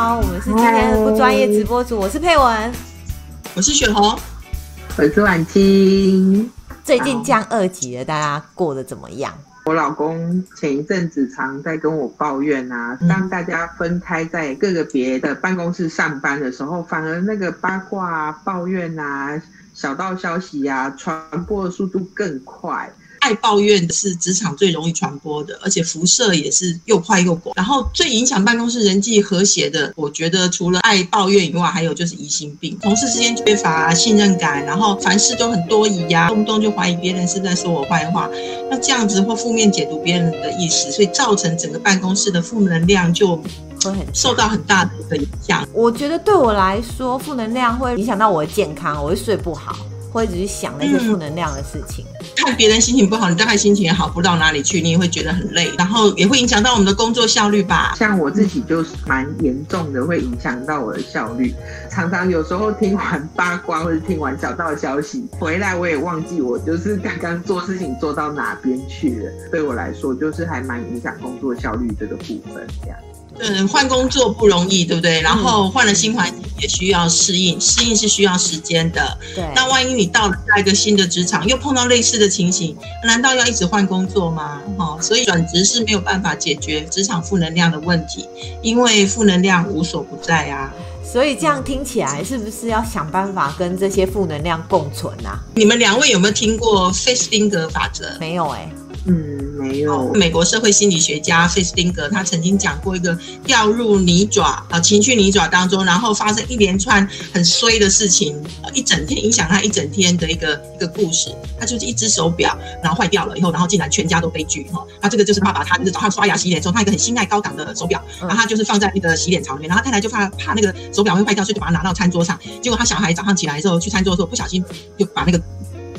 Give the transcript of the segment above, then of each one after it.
好，我们是今天的不专业直播组，我是佩文，我是雪红，我是婉清。最近降二级了，大家过得怎么样？我老公前一阵子常在跟我抱怨啊，当大家分开在各个别的办公室上班的时候，反而那个八卦、啊抱怨啊、小道消息啊，传播的速度更快。爱抱怨是职场最容易传播的，而且辐射也是又快又广。然后最影响办公室人际和谐的，我觉得除了爱抱怨以外，还有就是疑心病。同事之间缺乏信任感，然后凡事都很多疑呀，动不动就怀疑别人是在说我坏话。那这样子或负面解读别人的意思，所以造成整个办公室的负能量就会很受到很大的影响。我觉得对我来说，负能量会影响到我的健康，我会睡不好。会一直去想那些负能量的事情，看别人心情不好，你大概心情也好不到哪里去，你也会觉得很累，然后也会影响到我们的工作效率吧。像我自己就是蛮严重的，会影响到我的效率。常常有时候听完八卦或者听完小道消息回来，我也忘记我就是刚刚做事情做到哪边去了。对我来说，就是还蛮影响工作效率这个部分这样。嗯，换工作不容易，对不对？然后换了新环境也需要适应，适应是需要时间的。对。那万一你到了下一个新的职场，又碰到类似的情形，难道要一直换工作吗？哈，所以转职是没有办法解决职场负能量的问题，因为负能量无所不在啊。所以这样听起来，是不是要想办法跟这些负能量共存啊？你们两位有没有听过费斯汀格法则？没有哎。嗯。没有，美国社会心理学家费斯汀格他曾经讲过一个掉入泥爪啊情绪泥爪当中，然后发生一连串很衰的事情，一整天影响他一整天的一个一个故事。他就是一只手表，然后坏掉了以后，然后竟然全家都悲剧哈。他这个就是爸爸他就是早上刷牙洗脸的时候，他一个很心爱高档的手表，然后他就是放在那个洗脸槽里面，然后太太就怕怕那个手表会坏掉，所以就把它拿到餐桌上。结果他小孩早上起来之后去餐桌的时候，不小心就把那个。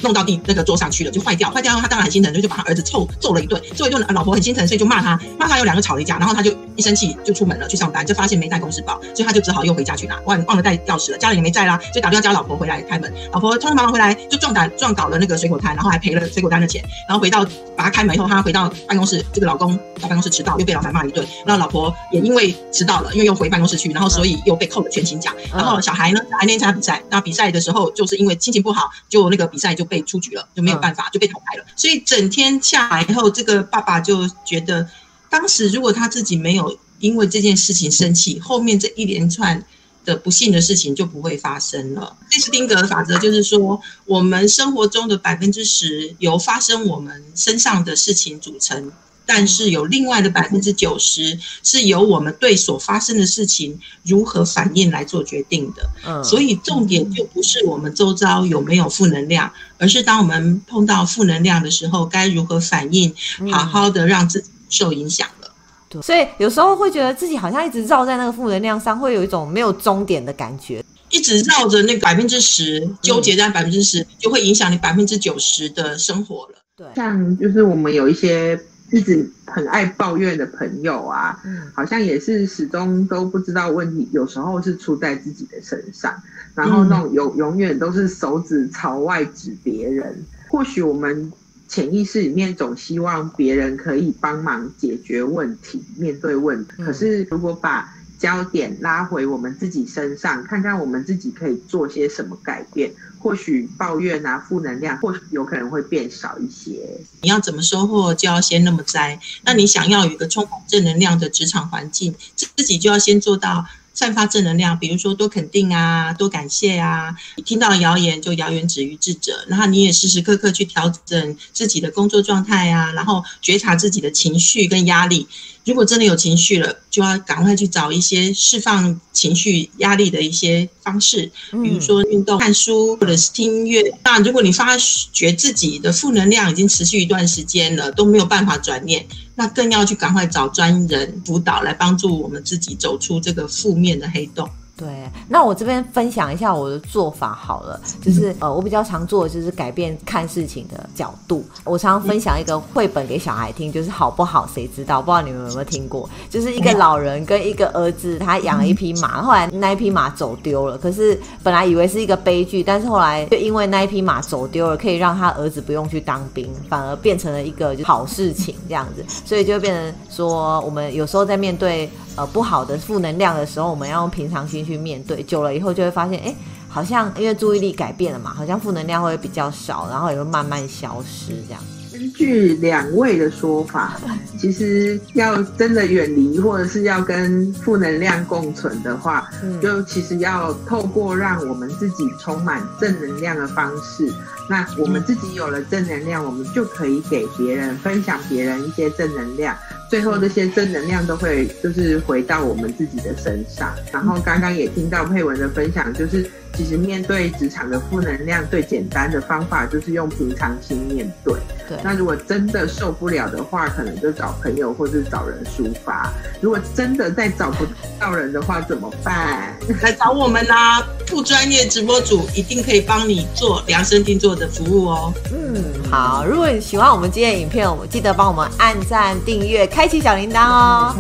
弄到地那个桌上去了，就坏掉。坏掉后，他当然很心疼，就就把他儿子臭揍了一顿。揍一顿，老婆很心疼，所以就骂他。骂他有两个吵了一架，然后他就一生气就出门了去上班，就发现没带公事包，所以他就只好又回家去拿。忘忘了带钥匙了，家里也没在啦，就打电话叫老婆回来开门。老婆匆匆忙忙回来，就撞倒撞倒了那个水果摊，然后还赔了水果摊的钱。然后回到把他开门以后，他回到办公室，这个老公到办公室迟到，又被老板骂一顿。然后老婆也因为迟到了，因为又回办公室去，然后所以又被扣了全勤奖。然后小孩呢，还那天参加比赛，那比赛的时候就是因为心情不好，就那个比赛就被出局了，就没。有办法就被淘汰了，所以整天下来以后，这个爸爸就觉得，当时如果他自己没有因为这件事情生气，后面这一连串的不幸的事情就不会发生了。费斯丁格法则就是说，我们生活中的百分之十由发生我们身上的事情组成。但是有另外的百分之九十是由我们对所发生的事情如何反应来做决定的。嗯，所以重点就不是我们周遭有没有负能量，而是当我们碰到负能量的时候，该如何反应，好好的让自己受影响了。对，所以有时候会觉得自己好像一直绕在那个负能量上，会有一种没有终点的感觉，一直绕着那百分之十，纠结在百分之十，就会影响你百分之九十的生活了。对，像就是我们有一些。一直很爱抱怨的朋友啊，好像也是始终都不知道问题，有时候是出在自己的身上，然后那种永永远都是手指朝外指别人。或许我们潜意识里面总希望别人可以帮忙解决问题、面对问题，可是如果把焦点拉回我们自己身上，看看我们自己可以做些什么改变。或许抱怨啊，负能量，或许有可能会变少一些。你要怎么收获，就要先那么栽。那你想要有一个充满正能量的职场环境，自己就要先做到散发正能量。比如说多肯定啊，多感谢啊。听到谣言就谣言止于智者。然后你也时时刻刻去调整自己的工作状态啊，然后觉察自己的情绪跟压力。如果真的有情绪了，就要赶快去找一些释放情绪、压力的一些方式，比如说运动、看书或者是听音乐。那如果你发觉自己的负能量已经持续一段时间了，都没有办法转念，那更要去赶快找专人辅导来帮助我们自己走出这个负面的黑洞。对，那我这边分享一下我的做法好了，就是呃，我比较常做的就是改变看事情的角度。我常常分享一个绘本给小孩听，就是好不好谁知道？不知道你们有没有听过？就是一个老人跟一个儿子，他养了一匹马，后来那一匹马走丢了。可是本来以为是一个悲剧，但是后来就因为那一匹马走丢了，可以让他儿子不用去当兵，反而变成了一个好事情这样子。所以就变成说，我们有时候在面对。呃，不好的负能量的时候，我们要用平常心去面对。久了以后，就会发现，哎，好像因为注意力改变了嘛，好像负能量会比较少，然后也会慢慢消失这样。根据两位的说法，其实要真的远离或者是要跟负能量共存的话，就其实要透过让我们自己充满正能量的方式。那我们自己有了正能量，我们就可以给别人分享别人一些正能量。最后这些正能量都会就是回到我们自己的身上。然后刚刚也听到佩文的分享，就是其实面对职场的负能量，最简单的方法就是用平常心面对。对。那如果真的受不了的话，可能就找朋友或者找人抒发。如果真的再找不到人的话，怎么办？来找我们啦！不专业直播组一定可以帮你做量身定做的服务哦。嗯，好。如果你喜欢我们今天的影片，我们记得帮我们按赞、订阅、开启小铃铛哦。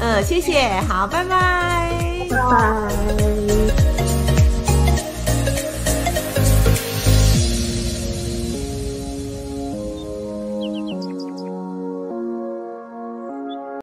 嗯，谢谢。好。拜拜。